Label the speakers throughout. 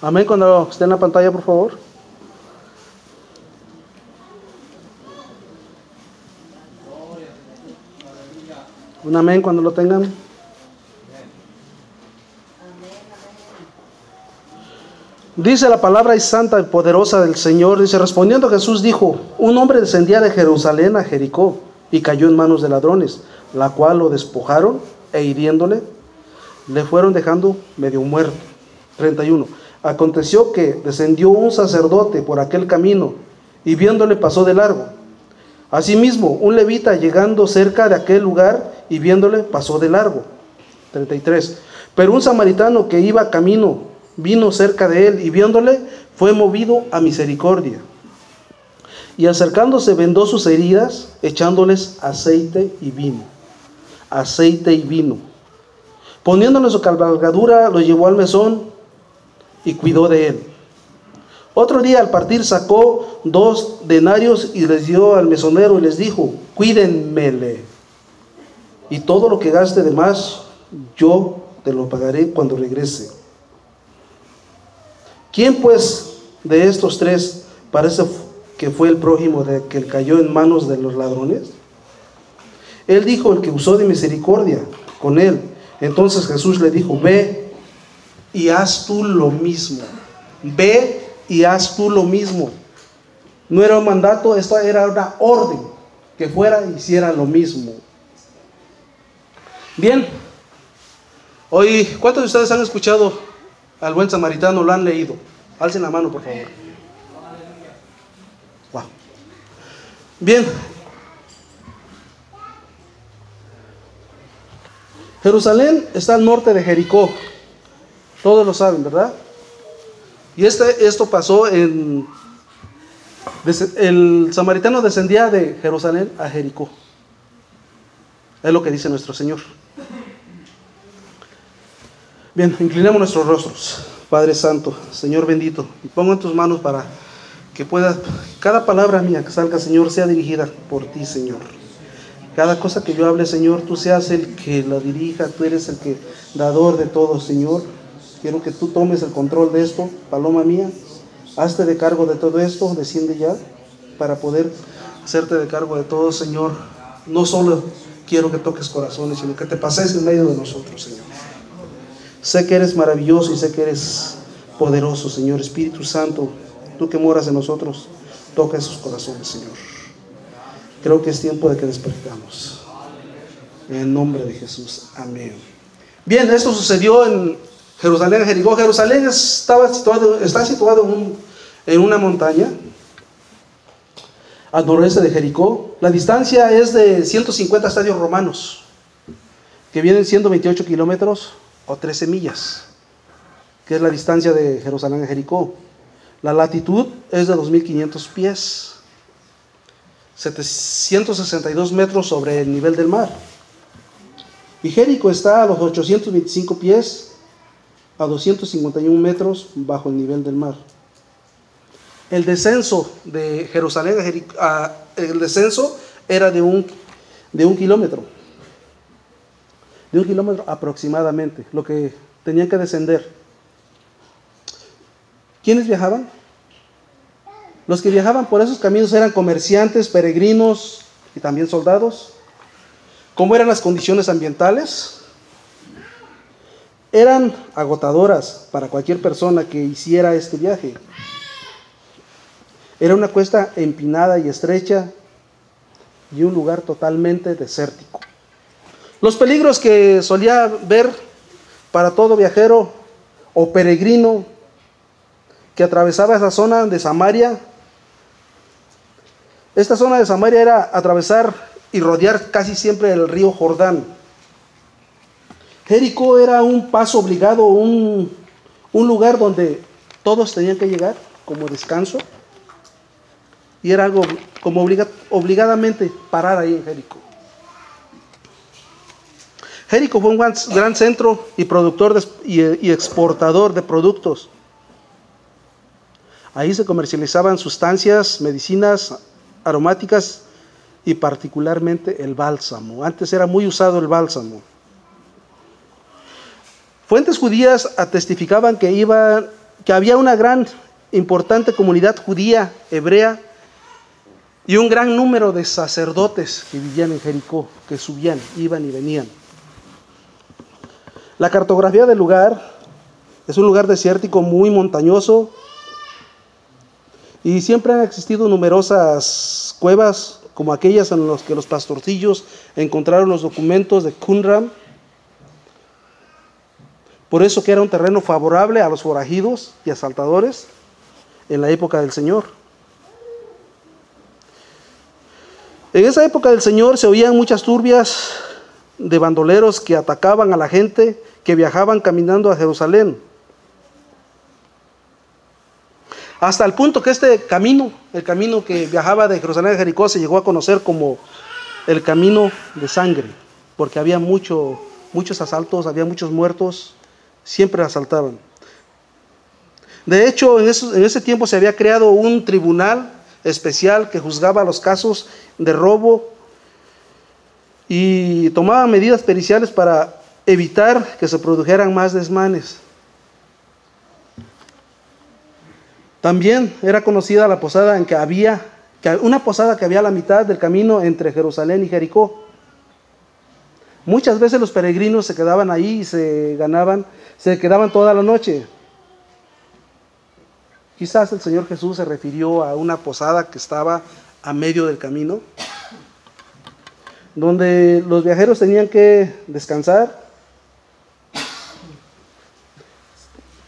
Speaker 1: Amén cuando esté en la pantalla, por favor. Un amén cuando lo tengan. Dice la palabra y santa y poderosa del Señor. Dice, respondiendo Jesús dijo, un hombre descendía de Jerusalén a Jericó y cayó en manos de ladrones, la cual lo despojaron e hiriéndole, le fueron dejando medio muerto. 31. Aconteció que descendió un sacerdote por aquel camino y viéndole pasó de largo. Asimismo, un levita llegando cerca de aquel lugar y viéndole pasó de largo. 33. Pero un samaritano que iba camino vino cerca de él y viéndole fue movido a misericordia. Y acercándose vendó sus heridas, echándoles aceite y vino. Aceite y vino. Poniéndole su cabalgadura, lo llevó al mesón y cuidó de él. Otro día al partir sacó dos denarios y les dio al mesonero y les dijo, cuídenmele. Y todo lo que gaste de más, yo te lo pagaré cuando regrese. ¿Quién pues de estos tres parece que fue el prójimo de que cayó en manos de los ladrones? Él dijo, el que usó de misericordia con él. Entonces Jesús le dijo, ve y haz tú lo mismo. Ve y haz tú lo mismo. No era un mandato, esto era una orden, que fuera y hiciera lo mismo. Bien, hoy, ¿cuántos de ustedes han escuchado al buen samaritano? ¿Lo han leído? Alcen la mano, por favor. Bien. Jerusalén está al norte de Jericó. Todos lo saben, ¿verdad? Y este, esto pasó en... El samaritano descendía de Jerusalén a Jericó. Es lo que dice nuestro Señor. Bien, inclinemos nuestros rostros. Padre Santo, Señor bendito, y pongo en tus manos para que pueda, cada palabra mía que salga, Señor, sea dirigida por ti, Señor. Cada cosa que yo hable, Señor, tú seas el que la dirija, tú eres el que dador de todo, Señor. Quiero que tú tomes el control de esto, paloma mía. Hazte de cargo de todo esto, desciende ya, para poder hacerte de cargo de todo, Señor. No solo quiero que toques corazones, sino que te pases en medio de nosotros, Señor. Sé que eres maravilloso y sé que eres poderoso, Señor. Espíritu Santo, tú que moras en nosotros, toca esos corazones, Señor. Creo que es tiempo de que despertamos. En el nombre de Jesús. Amén. Bien, esto sucedió en Jerusalén, Jericó. Jerusalén situado, está situado en, en una montaña al noroeste de Jericó. La distancia es de 150 estadios romanos, que vienen siendo 28 kilómetros o 13 millas, que es la distancia de Jerusalén a Jericó. La latitud es de 2.500 pies, 762 metros sobre el nivel del mar. Y Jericó está a los 825 pies, a 251 metros bajo el nivel del mar. El descenso de Jerusalén el descenso era de un, de un kilómetro de un kilómetro aproximadamente, lo que tenía que descender. ¿Quiénes viajaban? Los que viajaban por esos caminos eran comerciantes, peregrinos y también soldados. ¿Cómo eran las condiciones ambientales? Eran agotadoras para cualquier persona que hiciera este viaje. Era una cuesta empinada y estrecha y un lugar totalmente desértico. Los peligros que solía ver para todo viajero o peregrino que atravesaba esa zona de Samaria. Esta zona de Samaria era atravesar y rodear casi siempre el río Jordán. Jericó era un paso obligado, un, lugar donde todos tenían que llegar como descanso. Y era algo como obligadamente parar ahí en Jericó. Jericó fue un gran centro y productor y, exportador de productos. Ahí se comercializaban sustancias, medicinas aromáticas y particularmente el bálsamo. Antes era muy usado el bálsamo. Fuentes judías atestificaban que iban que había una gran, importante comunidad judía, hebrea, y un gran número de sacerdotes que vivían en Jericó, que subían, iban y venían. La cartografía del lugar es un lugar desértico muy montañoso y siempre han existido numerosas cuevas como aquellas en las que los pastorcillos encontraron los documentos de Qumran. Por eso que era un terreno favorable a los forajidos y asaltadores en la época del Señor. En esa época del Señor se oían muchas turbias de bandoleros que atacaban a la gente que viajaban caminando a Jerusalén. Hasta el punto que este camino, el camino que viajaba de Jerusalén a Jericó, se llegó a conocer como el camino de sangre, porque había mucho, muchos asaltos, había muchos muertos, siempre asaltaban. De hecho, en, en ese tiempo se había creado un tribunal especial que juzgaba los casos de robo y tomaba medidas periciales para evitar que se produjeran más desmanes. También era conocida la posada en que había, una posada que había a la mitad del camino entre Jerusalén y Jericó. Muchas veces los peregrinos se quedaban ahí y se ganaban, se quedaban toda la noche. Quizás el Señor Jesús se refirió a una posada que estaba a medio del camino, donde los viajeros tenían que descansar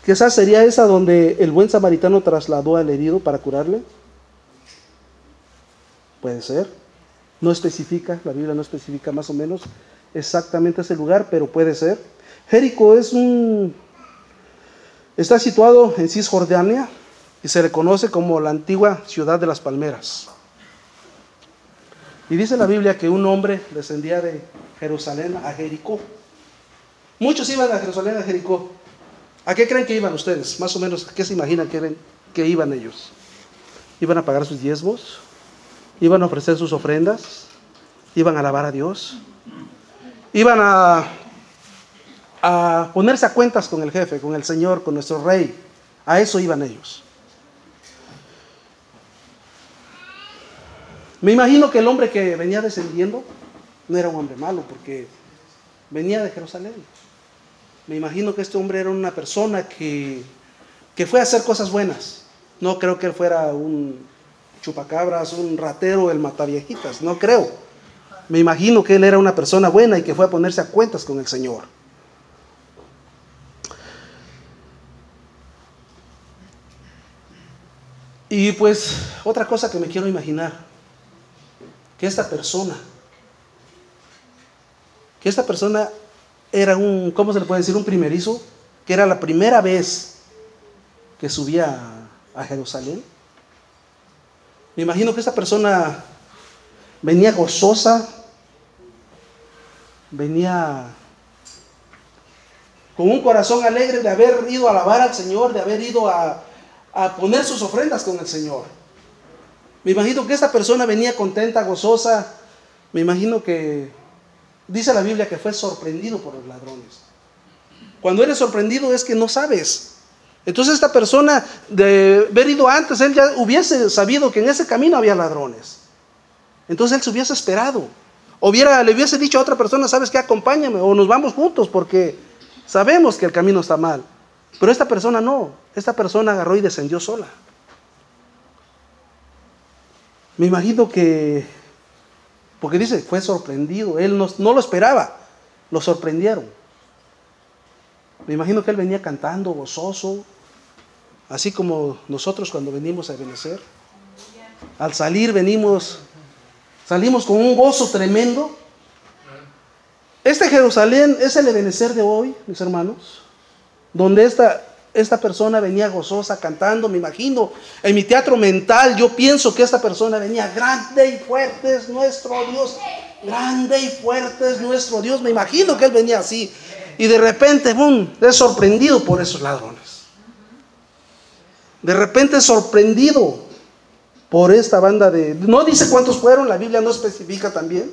Speaker 1: Quizás sería esa donde el buen samaritano trasladó al herido para curarle. Puede ser. No especifica, la Biblia no especifica más o menos exactamente ese lugar, pero puede ser. Jericó es un está situado en Cisjordania y se le conoce como la antigua ciudad de las palmeras. Y dice la Biblia que un hombre descendía de Jerusalén a Jericó. Muchos iban a Jerusalén a Jericó. ¿A qué creen que iban ustedes? Más o menos, ¿a qué se imaginan que, que iban ellos? ¿Iban a pagar sus diezmos? ¿Iban a ofrecer sus ofrendas? ¿Iban a alabar a Dios? ¿Iban a, a ponerse a cuentas con el jefe, con el Señor, con nuestro rey? A eso iban ellos. Me imagino que el hombre que venía descendiendo no era un hombre malo, porque venía de Jerusalén. Me imagino que este hombre era una persona que, fue a hacer cosas buenas. No creo que él fuera un chupacabras, un ratero, el mataviejitas, no creo. Me imagino que él era una persona buena y que fue a ponerse a cuentas con el Señor. Y pues otra cosa que me quiero imaginar, que esta persona, que esta persona era un, ¿cómo se le puede decir? Un primerizo, que era la primera vez que subía a, Jerusalén. Me imagino que esta persona venía gozosa, venía con un corazón alegre de haber ido a alabar al Señor, de haber ido a, a poner sus ofrendas con el Señor. Me imagino que esta persona venía contenta, gozosa. Me imagino que Dice la Biblia que fue sorprendido por los ladrones. Cuando eres sorprendido es que no sabes. Entonces esta persona de haber ido antes, él ya hubiese sabido que en ese camino había ladrones. Entonces él se hubiese esperado. Hubiera, le hubiese dicho a otra persona, sabes que acompáñame o nos vamos juntos porque sabemos que el camino está mal. Pero esta persona no. Esta persona agarró y descendió sola. Me imagino que porque dice, fue sorprendido. Él no, lo esperaba. Lo sorprendieron. Me imagino que él venía cantando, gozoso. Así como nosotros cuando venimos a Ebenecer. Al salir venimos, salimos con un gozo tremendo. Este Jerusalén es el Ebenecer de hoy, mis hermanos. Donde esta, esta persona venía gozosa cantando, me imagino, en mi teatro mental yo pienso que esta persona venía, grande y fuerte es nuestro Dios, grande y fuerte es nuestro Dios, me imagino que él venía así, y de repente, boom, es sorprendido por esos ladrones. De repente sorprendido por esta banda de... No dice cuántos fueron, la Biblia no especifica también,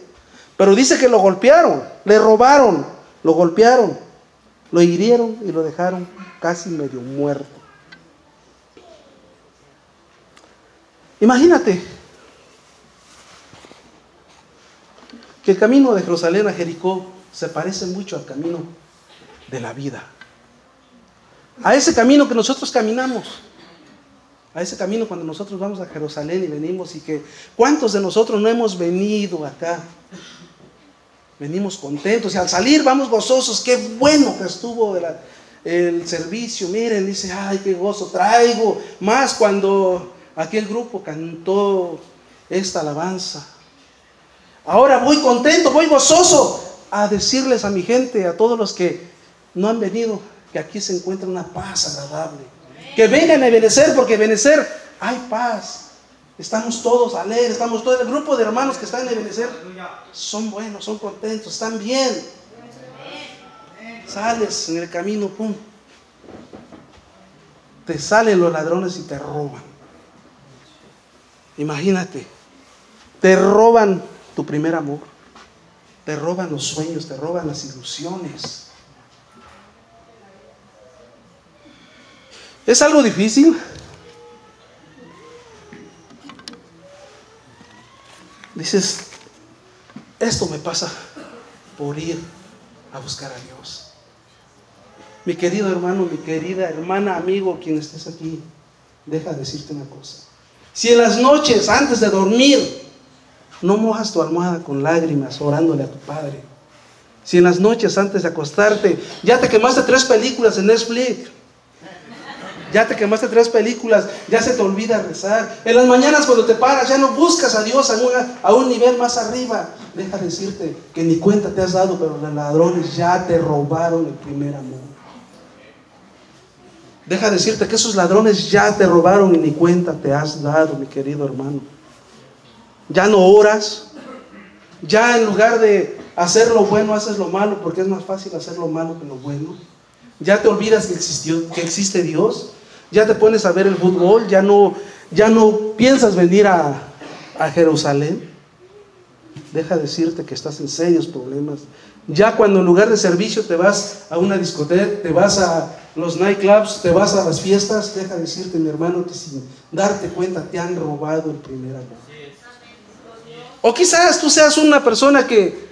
Speaker 1: pero dice que lo golpearon, le robaron, lo golpearon, lo hirieron y lo dejaron casi medio muerto. Imagínate que el camino de Jerusalén a Jericó se parece mucho al camino de la vida. A ese camino que nosotros caminamos. A ese camino cuando nosotros vamos a Jerusalén y venimos y que cuántos de nosotros no hemos venido acá. Venimos contentos y al salir vamos gozosos. Qué bueno que estuvo el servicio. Miren, dice, ay, qué gozo traigo. Más cuando aquel grupo cantó esta alabanza. Ahora voy contento, voy gozoso a decirles a mi gente, a todos los que no han venido, que aquí se encuentra una paz agradable. Que vengan a Benecer, porque Benecer hay paz. Estamos todos alegres, estamos todo el grupo de hermanos que están en Benecer. Son buenos, son contentos, están bien. Sales en el camino, pum. Te salen los ladrones y te roban. Imagínate, te roban tu primer amor, te roban los sueños, te roban las ilusiones. ¿Es algo difícil? Dices, esto me pasa por ir a buscar a Dios. Mi querido hermano, mi querida hermana, amigo, quien estés aquí, deja decirte una cosa. Si en las noches, antes de dormir, no mojas tu almohada con lágrimas orándole a tu Padre. Si en las noches, antes de acostarte, ya te quemaste tres películas en Netflix, ya te quemaste tres películas, ya se te olvida rezar. En las mañanas cuando te paras ya no buscas a Dios a, un nivel más arriba. Deja decirte que ni cuenta te has dado, pero los ladrones ya te robaron el primer amor. Deja decirte que esos ladrones ya te robaron y ni cuenta te has dado, mi querido hermano. Ya no oras. Ya en lugar de hacer lo bueno, haces lo malo, porque es más fácil hacer lo malo que lo bueno. Ya te olvidas que, existió, que existe Dios ya te pones a ver el fútbol, ya no, ya no piensas venir a, Jerusalén. Deja decirte que estás en serios problemas. Ya cuando en lugar de servicio te vas a una discoteca, te vas a los nightclubs, te vas a las fiestas, deja decirte, mi hermano, que sin darte cuenta te han robado el primer amor. O quizás tú seas una persona que,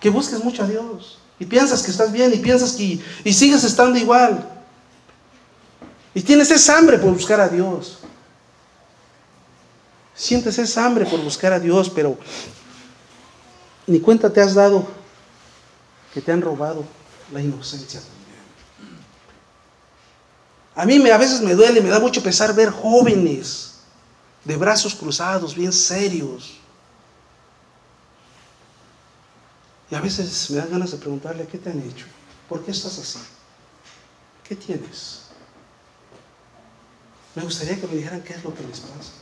Speaker 1: que busques mucho a Dios y piensas que estás bien y piensas que y sigues estando igual. Y tienes esa hambre por buscar a Dios. Sientes esa hambre por buscar a Dios, pero ni cuenta te has dado que te han robado la inocencia A mí me, a veces me duele, me da mucho pesar ver jóvenes de brazos cruzados, bien serios. Y a veces me dan ganas de preguntarle, ¿qué te han hecho? ¿Por qué estás así? ¿Qué tienes? Me gustaría que me dijeran qué es lo que les pasa.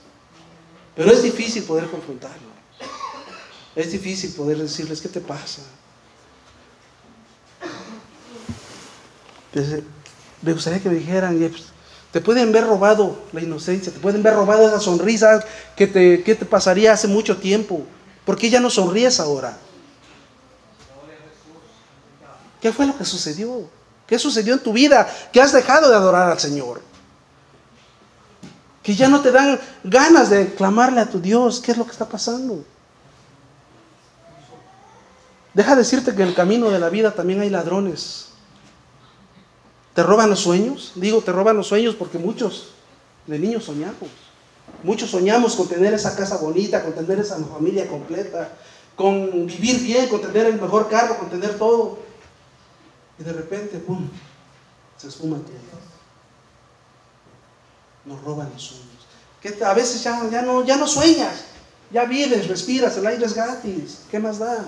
Speaker 1: Pero es difícil poder confrontarlo. Es difícil poder decirles qué te pasa. me gustaría que me dijeran, pues, te pueden ver robado la inocencia, te pueden ver robado esa sonrisa que te, te pasaría hace mucho tiempo. ¿Por qué ya no sonríes ahora? ¿Qué fue lo que sucedió? ¿Qué sucedió en tu vida? Que has dejado de adorar al Señor que ya no te dan ganas de clamarle a tu Dios, ¿qué es lo que está pasando? Deja decirte que en el camino de la vida también hay ladrones. ¿Te roban los sueños? Digo, te roban los sueños porque muchos de niños soñamos. Muchos soñamos con tener esa casa bonita, con tener esa familia completa, con vivir bien, con tener el mejor carro, con tener todo. Y de repente, ¡pum!, se esfuma todo nos roban los sueños. Que a veces ya, no, ya no sueñas, ya vives, respiras, el aire es gratis, ¿qué más da?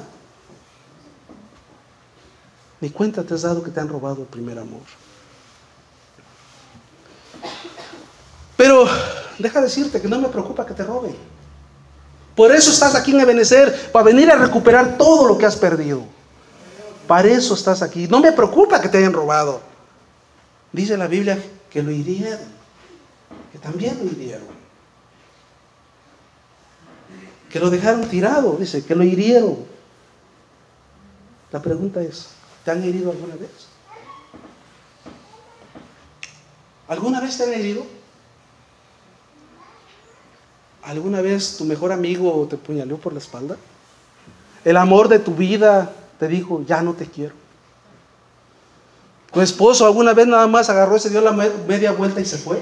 Speaker 1: Ni cuenta te has dado que te han robado el primer amor. Pero deja decirte que no me preocupa que te roben. Por eso estás aquí en Ebenecer, para venir a recuperar todo lo que has perdido. Para eso estás aquí. No me preocupa que te hayan robado. Dice la Biblia que lo hirieron también lo hirieron. Que lo dejaron tirado, dice, que lo hirieron. La pregunta es, ¿te han herido alguna vez? ¿Alguna vez te han herido? ¿Alguna vez tu mejor amigo te puñaleó por la espalda? El amor de tu vida te dijo, ya no te quiero. Tu esposo alguna vez nada más agarró y se dio la media vuelta y se fue.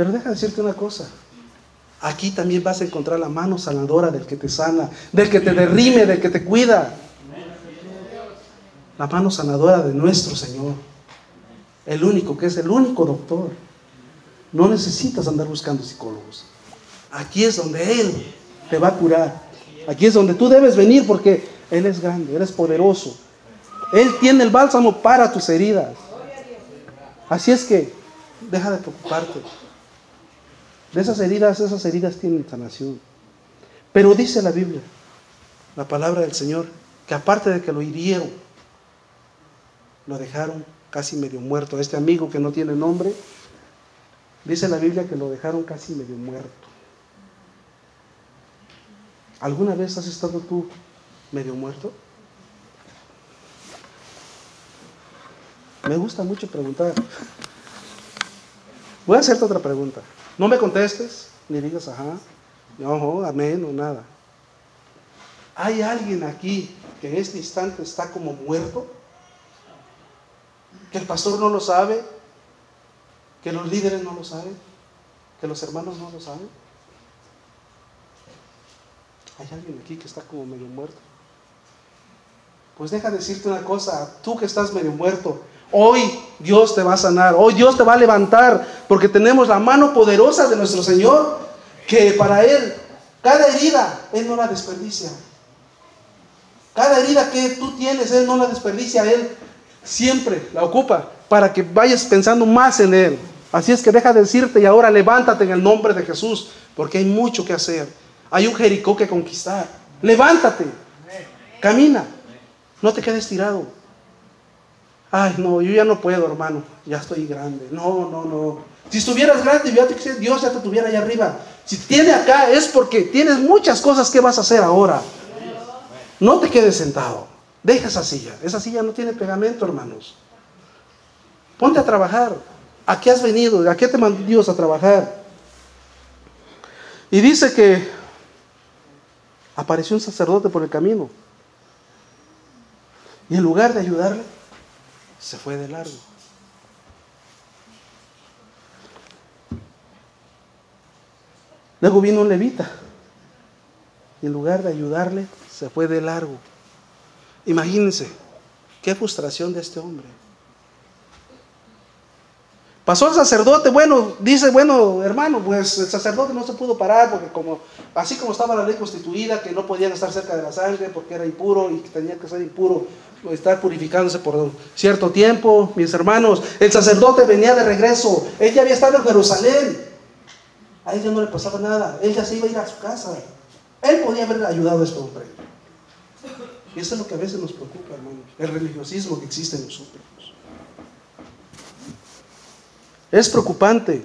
Speaker 1: Pero deja decirte una cosa. Aquí también vas a encontrar la mano sanadora del que te sana, del que te derrime, del que te cuida. La mano sanadora de nuestro Señor. El único que es el único doctor. No necesitas andar buscando psicólogos. Aquí es donde Él te va a curar. Aquí es donde tú debes venir porque Él es grande, Él es poderoso. Él tiene el bálsamo para tus heridas. Así es que deja de preocuparte. De esas heridas, esas heridas tienen sanación. Pero dice la Biblia, la palabra del Señor, que aparte de que lo hirieron, lo dejaron casi medio muerto. Este amigo que no tiene nombre, dice la Biblia que lo dejaron casi medio muerto. ¿Alguna vez has estado tú medio muerto? Me gusta mucho preguntar. Voy a hacerte otra pregunta. No me contestes, ni digas ajá, no, amén o nada. ¿Hay alguien aquí que en este instante está como muerto? ¿Que el pastor no lo sabe? ¿Que los líderes no lo saben? ¿Que los hermanos no lo saben? ¿Hay alguien aquí que está como medio muerto? Pues deja decirte una cosa, tú que estás medio muerto, Hoy Dios te va a sanar, hoy Dios te va a levantar, porque tenemos la mano poderosa de nuestro Señor, que para Él, cada herida, Él no la desperdicia. Cada herida que tú tienes, Él no la desperdicia, Él siempre la ocupa para que vayas pensando más en Él. Así es que deja de decirte y ahora levántate en el nombre de Jesús, porque hay mucho que hacer. Hay un Jericó que conquistar. Levántate, camina, no te quedes tirado. Ay, no, yo ya no puedo, hermano, ya estoy grande. No, no, no. Si estuvieras grande, Dios ya te tuviera allá arriba. Si tiene acá es porque tienes muchas cosas que vas a hacer ahora. No te quedes sentado. Deja esa silla. Esa silla no tiene pegamento, hermanos. Ponte a trabajar. ¿A qué has venido? ¿A qué te mandó Dios a trabajar? Y dice que apareció un sacerdote por el camino. Y en lugar de ayudarle, se fue de largo. Luego vino un levita y en lugar de ayudarle, se fue de largo. Imagínense, qué frustración de este hombre. Pasó el sacerdote, bueno, dice, bueno, hermano, pues el sacerdote no se pudo parar porque como, así como estaba la ley constituida, que no podían estar cerca de la sangre porque era impuro y tenía que ser impuro, estar purificándose por cierto tiempo, mis hermanos, el sacerdote venía de regreso, él ya había estado en Jerusalén, a él ya no le pasaba nada, él ya se iba a ir a su casa, él podía haber ayudado a este hombre. Y eso es lo que a veces nos preocupa, hermanos, el religiosismo que existe en nosotros. Es preocupante.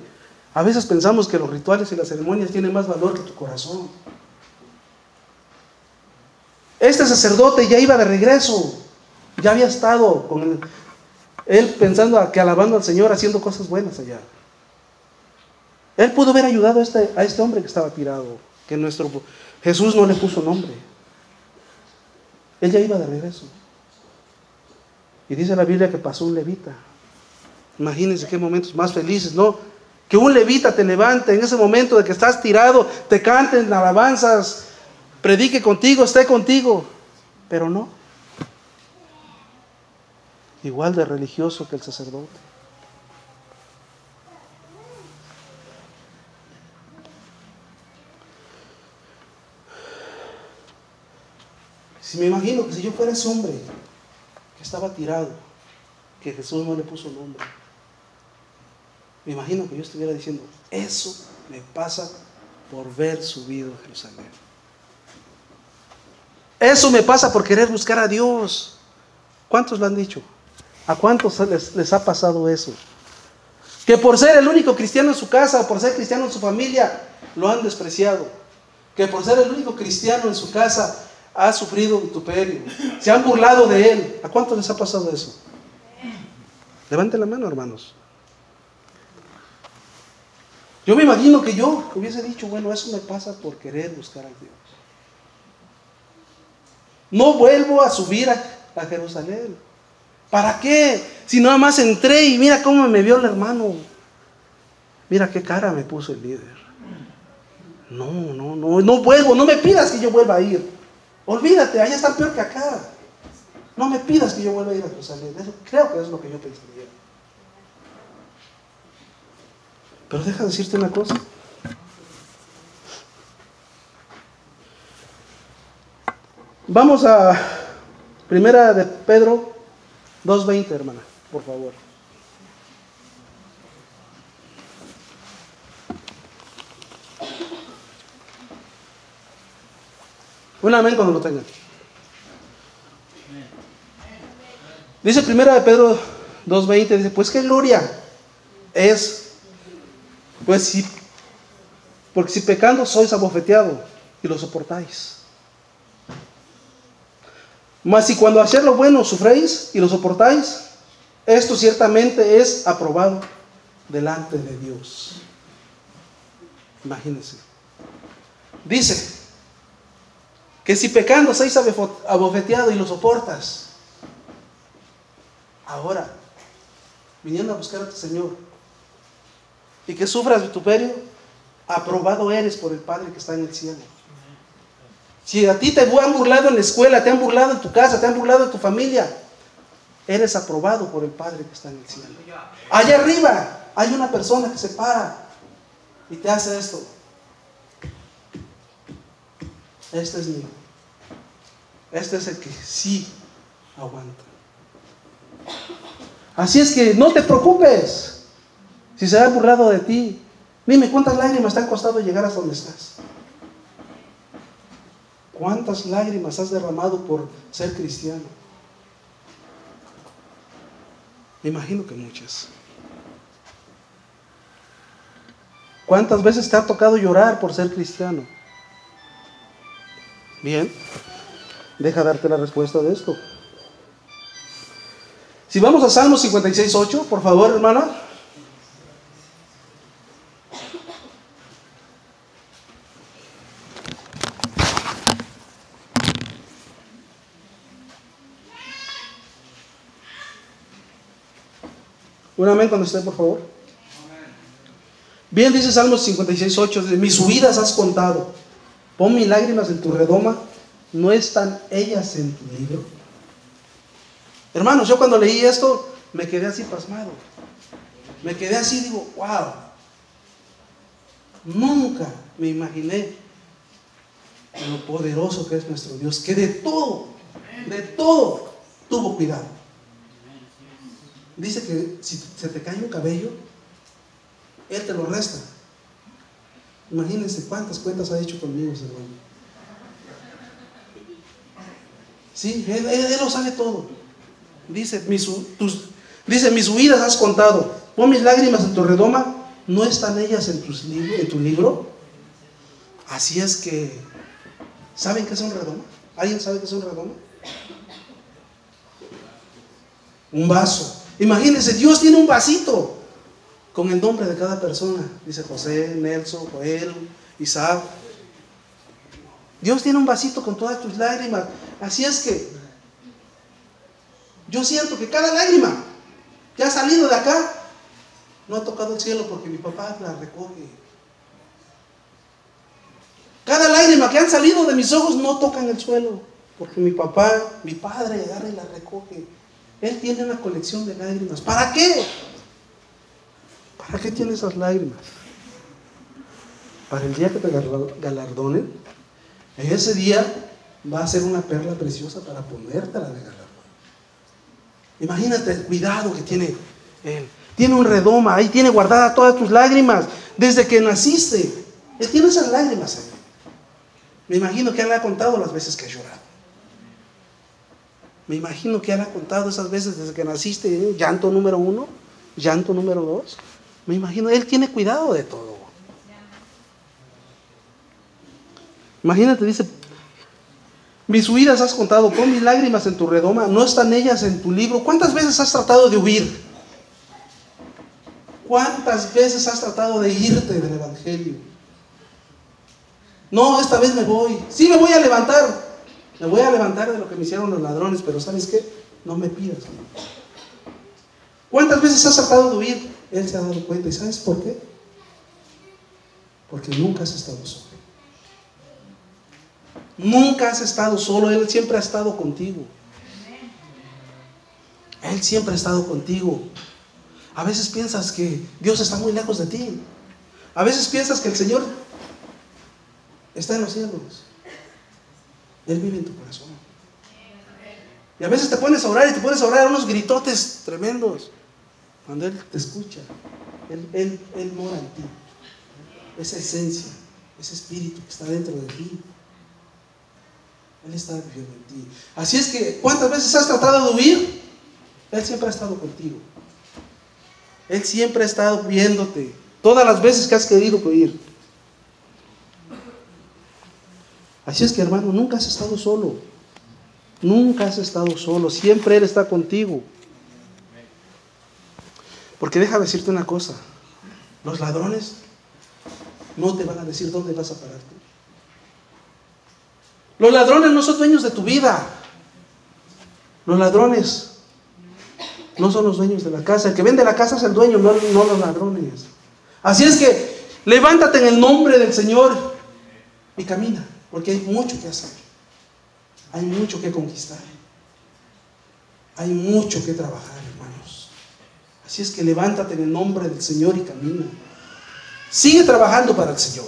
Speaker 1: A veces pensamos que los rituales y las ceremonias tienen más valor que tu corazón. Este sacerdote ya iba de regreso, ya había estado con él, pensando que alabando al Señor, haciendo cosas buenas allá. Él pudo haber ayudado a este, a este hombre que estaba tirado, que nuestro Jesús no le puso nombre. Él ya iba de regreso. Y dice la Biblia que pasó un levita. Imagínense qué momentos más felices, ¿no? Que un levita te levante en ese momento de que estás tirado, te canten alabanzas, predique contigo, esté contigo. Pero no. Igual de religioso que el sacerdote. Si me imagino que si yo fuera ese hombre que estaba tirado, que Jesús no le puso nombre, me imagino que yo estuviera diciendo, eso me pasa por ver subido a Jerusalén. Eso me pasa por querer buscar a Dios. ¿Cuántos lo han dicho? ¿A cuántos les, ha pasado eso? Que por ser el único cristiano en su casa, por ser cristiano en su familia, lo han despreciado. Que por ser el único cristiano en su casa, ha sufrido vituperio. Se han burlado de él. ¿A cuántos les ha pasado eso? Levante la mano, hermanos. Yo me imagino que yo hubiese dicho, bueno, eso me pasa por querer buscar a Dios. No vuelvo a subir a, Jerusalén. ¿Para qué? Si nada más entré y mira cómo me vio el hermano. Mira qué cara me puso el líder. No, no, no, no vuelvo, no me pidas que yo vuelva a ir. Olvídate, allá está peor que acá. No me pidas que yo vuelva a ir a Jerusalén. creo que es lo que yo pensaría. Pero deja de decirte una cosa. Vamos a Primera de Pedro 2.20, hermana, por favor. Un amén cuando lo tengan. Dice Primera de Pedro 2.20, dice, pues qué gloria es, pues si, porque si pecando sois abofeteado y lo soportáis. Mas si cuando hacer lo bueno sufréis y lo soportáis, esto ciertamente es aprobado delante de Dios. Imagínense. Dice que si pecando sois abofeteado y lo soportas, ahora, viniendo a buscar a tu Señor, y que sufras vituperio, aprobado eres por el Padre que está en el cielo. Si a ti te han burlado en la escuela, te han burlado en tu casa, te han burlado en tu familia, eres aprobado por el Padre que está en el cielo. Allá arriba hay una persona que se para y te hace esto. Este es mío. Este es el que sí aguanta. Así es que no te preocupes si se ha burlado de ti. Dime cuántas lágrimas te han costado llegar hasta donde estás. ¿Cuántas lágrimas has derramado por ser cristiano? Me imagino que muchas. ¿Cuántas veces te ha tocado llorar por ser cristiano? Bien, deja darte la respuesta de esto. Si vamos a Salmo 56.8, por favor, hermana. Un amén cuando esté, por favor. Bien, dice Salmos 56.8, mis huidas has contado. Pon mis lágrimas en tu redoma. ¿No están ellas en tu libro? Hermanos, yo cuando leí esto me quedé así pasmado. Me quedé así, digo, wow. Nunca me imaginé lo poderoso que es nuestro Dios, que de todo, de todo tuvo cuidado. Dice que si se te cae un cabello, Él te lo resta. Imagínense cuántas cuentas ha hecho conmigo ese hermano. Sí, él, lo sabe todo. Dice mis, tus, dice, mis huidas has contado. Pon mis lágrimas en tu redoma. ¿No están ellas en, tus, en tu libro? Así es que, ¿saben qué es un redoma? ¿Alguien sabe qué es un redoma? Un vaso. Imagínense, Dios tiene un vasito con el nombre de cada persona. Dice José, Nelson, Joel, Isaac. Dios tiene un vasito con todas tus lágrimas. Así es que yo siento que cada lágrima que ha salido de acá no ha tocado el cielo porque mi papá la recoge. Cada lágrima que han salido de mis ojos no tocan el suelo porque mi papá, mi padre agarra y la recoge. Él tiene una colección de lágrimas. ¿Para qué? ¿Para qué tiene esas lágrimas? Para el día que te galardonen, en ese día va a ser una perla preciosa para ponértela de galardón. Imagínate el cuidado que tiene Él. Tiene un redoma, ahí tiene guardadas todas tus lágrimas desde que naciste. Él tiene esas lágrimas ahí. Me imagino que Él ha contado las veces que ha llorado. Me imagino que ha contado esas veces desde que naciste, ¿eh? llanto número uno, llanto número dos. Me imagino, Él tiene cuidado de todo. Imagínate, dice, mis huidas has contado, pon mis lágrimas en tu redoma, no están ellas en tu libro. ¿Cuántas veces has tratado de huir? ¿Cuántas veces has tratado de irte del Evangelio? No, esta vez me voy. Sí, me voy a levantar. Me voy a levantar de lo que me hicieron los ladrones, pero ¿sabes qué? No me pidas. ¿Cuántas veces has tratado de huir? Él se ha dado cuenta. ¿Y sabes por qué? Porque nunca has estado solo. Nunca has estado solo. Él siempre ha estado contigo. Él siempre ha estado contigo. A veces piensas que Dios está muy lejos de ti. A veces piensas que el Señor está en los cielos. Él vive en tu corazón. Y a veces te pones a orar y te pones a orar unos gritotes tremendos. Cuando Él te escucha, Él, él, él mora en ti. Esa esencia, ese espíritu que está dentro de ti. Él está viviendo en ti. Así es que, ¿cuántas veces has tratado de huir? Él siempre ha estado contigo. Él siempre ha estado viéndote. Todas las veces que has querido huir. Así es que hermano, nunca has estado solo. Nunca has estado solo. Siempre Él está contigo. Porque déjame decirte una cosa. Los ladrones no te van a decir dónde vas a pararte. Los ladrones no son dueños de tu vida. Los ladrones no son los dueños de la casa. El que vende la casa es el dueño, no, no los ladrones. Así es que levántate en el nombre del Señor y camina. Porque hay mucho que hacer. Hay mucho que conquistar. Hay mucho que trabajar, hermanos. Así es que levántate en el nombre del Señor y camina. Sigue trabajando para el Señor.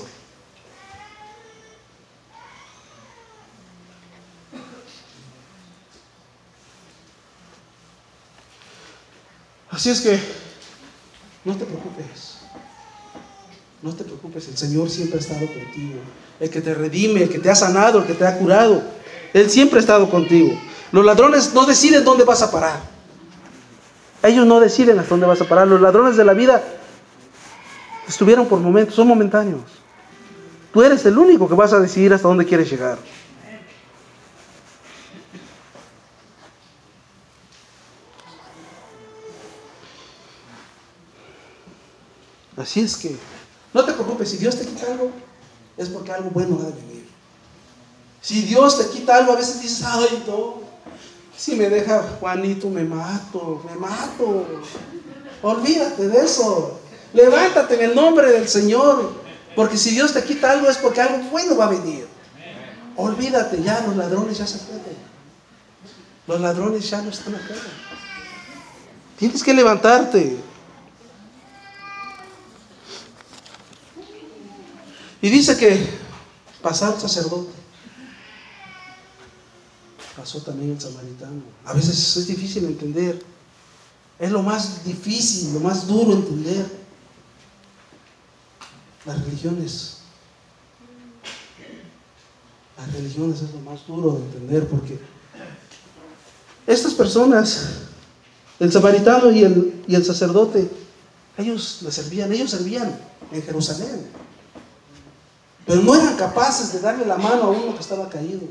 Speaker 1: Así es que no te preocupes. No te preocupes, el Señor siempre ha estado contigo. El que te redime, el que te ha sanado, el que te ha curado. Él siempre ha estado contigo. Los ladrones no deciden dónde vas a parar. Ellos no deciden hasta dónde vas a parar. Los ladrones de la vida estuvieron por momentos, son momentáneos. Tú eres el único que vas a decidir hasta dónde quieres llegar. Así es que no te preocupes, si Dios te quita algo, es porque algo bueno ha de venir. Si Dios te quita algo, a veces dices, ay, no, si me deja Juanito, me mato, me mato. Olvídate de eso. Levántate en el nombre del Señor. Porque si Dios te quita algo, es porque algo bueno va a venir. Olvídate, ya los ladrones ya se fueron. Los ladrones ya no están acá. Tienes que levantarte. Y dice que pasó el sacerdote, pasó también el samaritano. A veces es difícil entender. Es lo más difícil, lo más duro entender. Las religiones. Las religiones es lo más duro de entender porque estas personas, el samaritano y el, y el sacerdote, ellos le servían, ellos servían en Jerusalén. Pero no eran capaces de darle la mano a uno que estaba caído.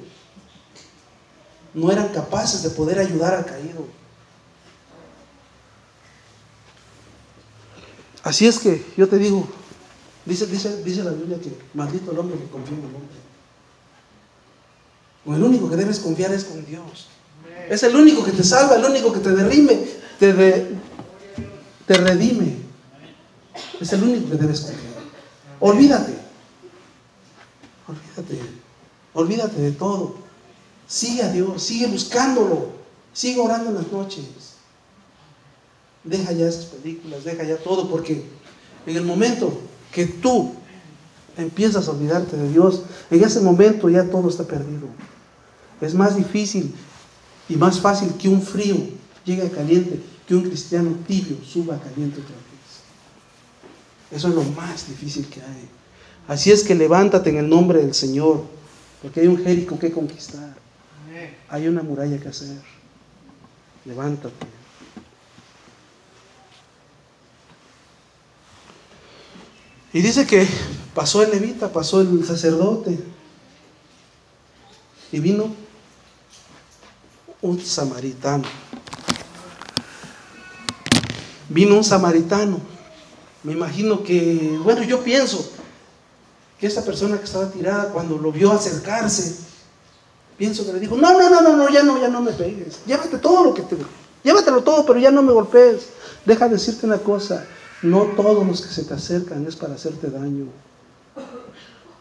Speaker 1: No eran capaces de poder ayudar al caído. Así es que yo te digo, dice, dice, dice la Biblia que maldito el hombre que confía en el hombre. O el único que debes confiar es con Dios. Es el único que te salva, el único que te derrime, te, te redime. Es el único que debes confiar. Olvídate. Olvídate, olvídate de todo. Sigue a Dios, sigue buscándolo, sigue orando en las noches. Deja ya esas películas, deja ya todo, porque en el momento que tú empiezas a olvidarte de Dios, en ese momento ya todo está perdido. Es más difícil y más fácil que un frío llegue a caliente, que un cristiano tibio suba a caliente otra vez. Eso es lo más difícil que hay. Así es que levántate en el nombre del Señor, porque hay un Jerico que conquistar. Hay una muralla que hacer. Levántate. Y dice que pasó el levita, pasó el sacerdote. Y vino un samaritano. Vino un samaritano. Me imagino que, bueno, yo pienso que esta persona que estaba tirada cuando lo vio acercarse, pienso que le dijo, no, no, no, no, no, ya no, ya no me pegues, llévate todo lo que te... Llévatelo todo, pero ya no me golpees. Deja decirte una cosa, no todos los que se te acercan es para hacerte daño.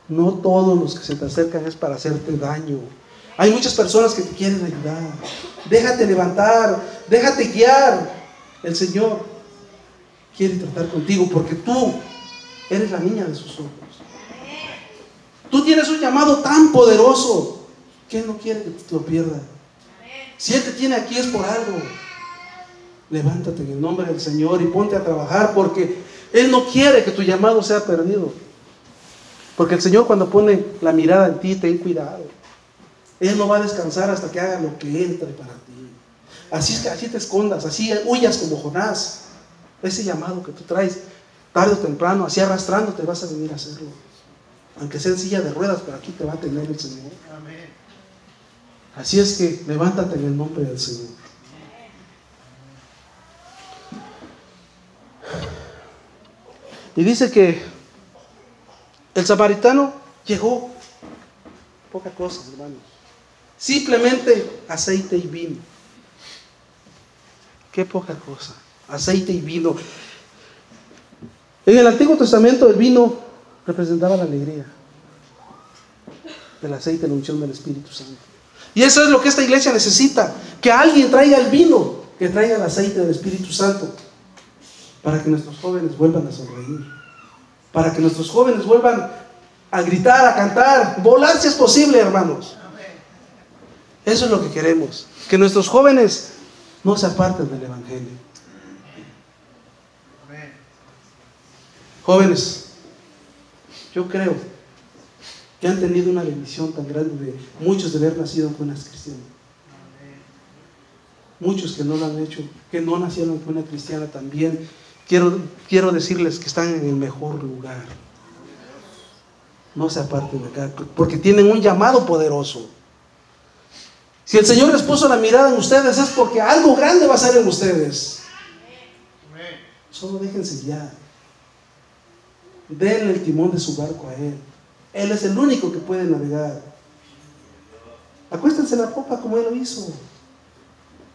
Speaker 1: No todos los que se te acercan es para hacerte daño. Hay muchas personas que te quieren ayudar. Déjate levantar, déjate guiar. El Señor quiere tratar contigo porque tú eres la niña de sus ojos. Tú tienes un llamado tan poderoso que Él no quiere que te lo pierdas. Si Él te tiene aquí es por algo. Levántate en el nombre del Señor y ponte a trabajar porque Él no quiere que tu llamado sea perdido. Porque el Señor cuando pone la mirada en ti, ten cuidado. Él no va a descansar hasta que haga lo que entre para ti. Así es que así te escondas, así huyas como Jonás. Ese llamado que tú traes, tarde o temprano, así arrastrándote, vas a venir a hacerlo. Aunque sea en silla de ruedas, pero aquí te va a tener el Señor. Así es que levántate en el nombre del Señor. Y dice que el samaritano llegó, poca cosa, hermanos. Simplemente aceite y vino. Qué poca cosa. Aceite y vino. En el Antiguo Testamento el vino representaba la alegría. El aceite, la unción del Espíritu Santo. Y eso es lo que esta iglesia necesita. Que alguien traiga el vino, que traiga el aceite del Espíritu Santo. Para que nuestros jóvenes vuelvan a sonreír. Para que nuestros jóvenes vuelvan a gritar, a cantar, volar si es posible, hermanos. Eso es lo que queremos. Que nuestros jóvenes no se aparten del Evangelio. Jóvenes, yo creo que han tenido una bendición tan grande de muchos de haber nacido en buenas cristianas. Muchos que no lo han hecho, que no nacieron en una cristiana también. Quiero, quiero decirles que están en el mejor lugar. No se aparten de acá, porque tienen un llamado poderoso. Si el Señor les puso la mirada en ustedes es porque algo grande va a ser en ustedes. Solo déjense ya. Denle el timón de su barco a Él. Él es el único que puede navegar. Acuéstense en la popa como Él lo hizo.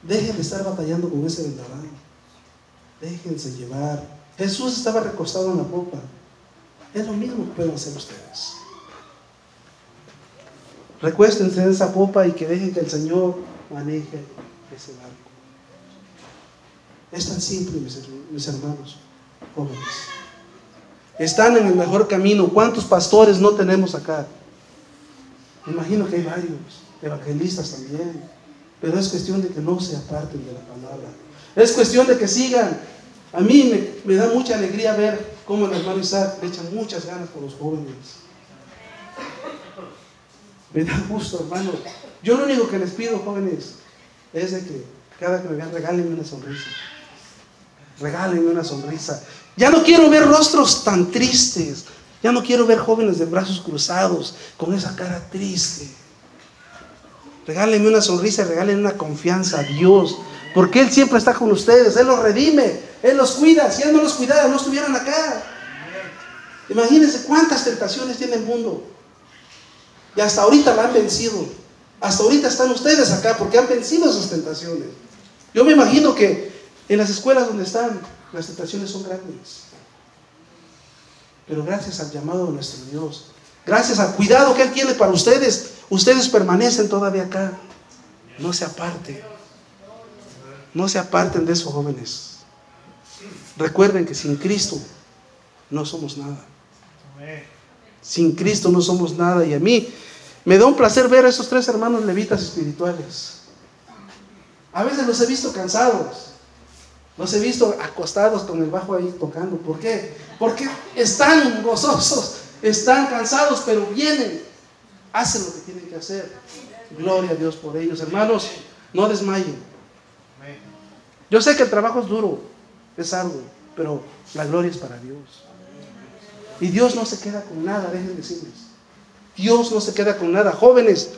Speaker 1: Dejen de estar batallando con ese vendaval. Déjense llevar. Jesús estaba recostado en la popa. Es lo mismo que pueden hacer ustedes. Recuéstense en esa popa y que dejen que el Señor maneje ese barco. Es tan simple, mis hermanos jóvenes. Están en el mejor camino. ¿Cuántos pastores no tenemos acá? Me imagino que hay varios, evangelistas también. Pero es cuestión de que no se aparten de la palabra. Es cuestión de que sigan. A mí me, da mucha alegría ver cómo el hermano Isaac le echan muchas ganas por los jóvenes. Me da gusto, hermano. Yo lo único que les pido, jóvenes, es de que cada que me vean, regálenme una sonrisa. Regálenme una sonrisa. Ya no quiero ver rostros tan tristes. Ya no quiero ver jóvenes de brazos cruzados con esa cara triste. Regálenme una sonrisa, regálenme una confianza a Dios. Porque Él siempre está con ustedes. Él los redime. Él los cuida. Si Él no los cuidara, no estuvieran acá. Imagínense cuántas tentaciones tiene el mundo. Y hasta ahorita la han vencido. Hasta ahorita están ustedes acá porque han vencido esas tentaciones. Yo me imagino que en las escuelas donde están, las tentaciones son grandes. Pero gracias al llamado de nuestro Dios, gracias al cuidado que Él tiene para ustedes, ustedes permanecen todavía acá. No se aparten. No se aparten de esos jóvenes. Recuerden que sin Cristo no somos nada. Sin Cristo no somos nada. Y a mí me da un placer ver a esos tres hermanos levitas espirituales. A veces los he visto cansados. Los he visto acostados con el bajo ahí tocando. ¿Por qué? Porque están gozosos, están cansados, pero vienen, hacen lo que tienen que hacer. Gloria a Dios por ellos. Hermanos, no desmayen. Yo sé que el trabajo es duro, es algo, pero la gloria es para Dios. Y Dios no se queda con nada, dejen decirles. Dios no se queda con nada. Jóvenes,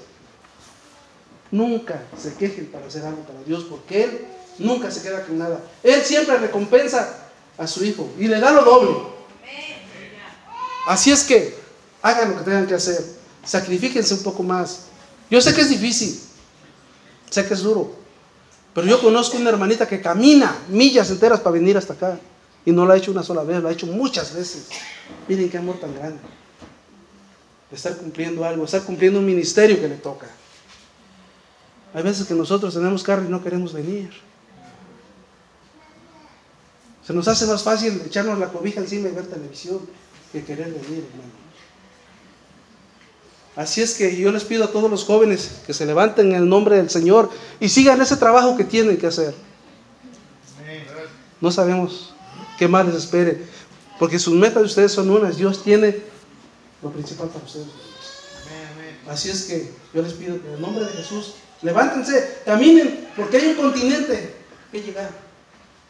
Speaker 1: nunca se quejen para hacer algo para Dios, porque Él nunca se queda con nada. Él siempre recompensa a su hijo y le da lo doble. Así es que hagan lo que tengan que hacer. Sacrifíquense un poco más. Yo sé que es difícil. Sé que es duro. Pero yo conozco una hermanita que camina millas enteras para venir hasta acá. Y no lo ha hecho una sola vez, lo ha hecho muchas veces. Miren qué amor tan grande. Estar cumpliendo algo, estar cumpliendo un ministerio que le toca. Hay veces que nosotros tenemos carro y no queremos venir. Se nos hace más fácil echarnos la cobija encima y ver televisión que querer venir, hermano. Así es que yo les pido a todos los jóvenes que se levanten en el nombre del Señor y sigan ese trabajo que tienen que hacer. No sabemos qué más les espere, porque sus metas de ustedes son unas. Dios tiene lo principal para ustedes. Así es que yo les pido que en el nombre de Jesús levántense, caminen, porque hay un continente que llegar.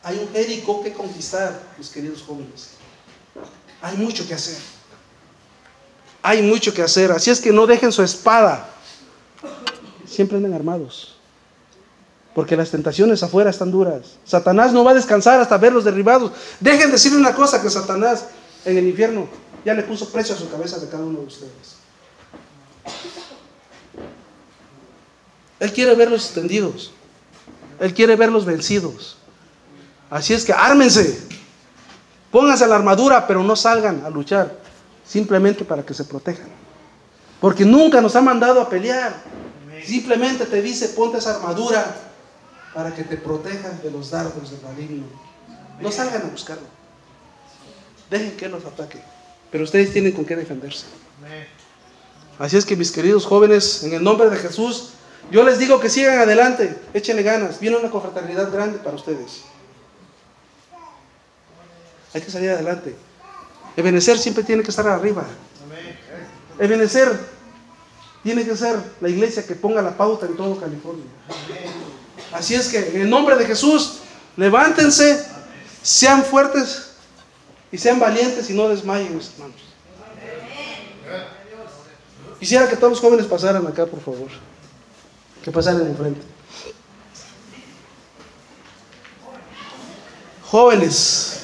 Speaker 1: Hay un Jericó que conquistar, mis queridos jóvenes. Hay mucho que hacer. Hay mucho que hacer. Así es que no dejen su espada. Siempre anden armados. Porque las tentaciones afuera están duras. Satanás no va a descansar hasta verlos derribados. Dejen decirle una cosa que Satanás en el infierno ya le puso precio a su cabeza de cada uno de ustedes. Él quiere verlos extendidos. Él quiere verlos vencidos. Así es que ármense. Pónganse la armadura, pero no salgan a luchar simplemente para que se protejan. Porque nunca nos ha mandado a pelear. Simplemente te dice, ponte esa armadura para que te protejan de los dardos del maligno. No salgan a buscarlo. Dejen que los ataque. Pero ustedes tienen con qué defenderse. Así es que mis queridos jóvenes, en el nombre de Jesús, yo les digo que sigan adelante, échenle ganas. Viene una confraternidad grande para ustedes. Hay que salir adelante. Ebenecer siempre tiene que estar arriba. Ebenecer tiene que ser la iglesia que ponga la pauta en todo California. Así es que en el nombre de Jesús, levántense, sean fuertes y sean valientes y no desmayen, mis hermanos. Quisiera que todos los jóvenes pasaran acá, por favor. Que pasaran enfrente. Jóvenes,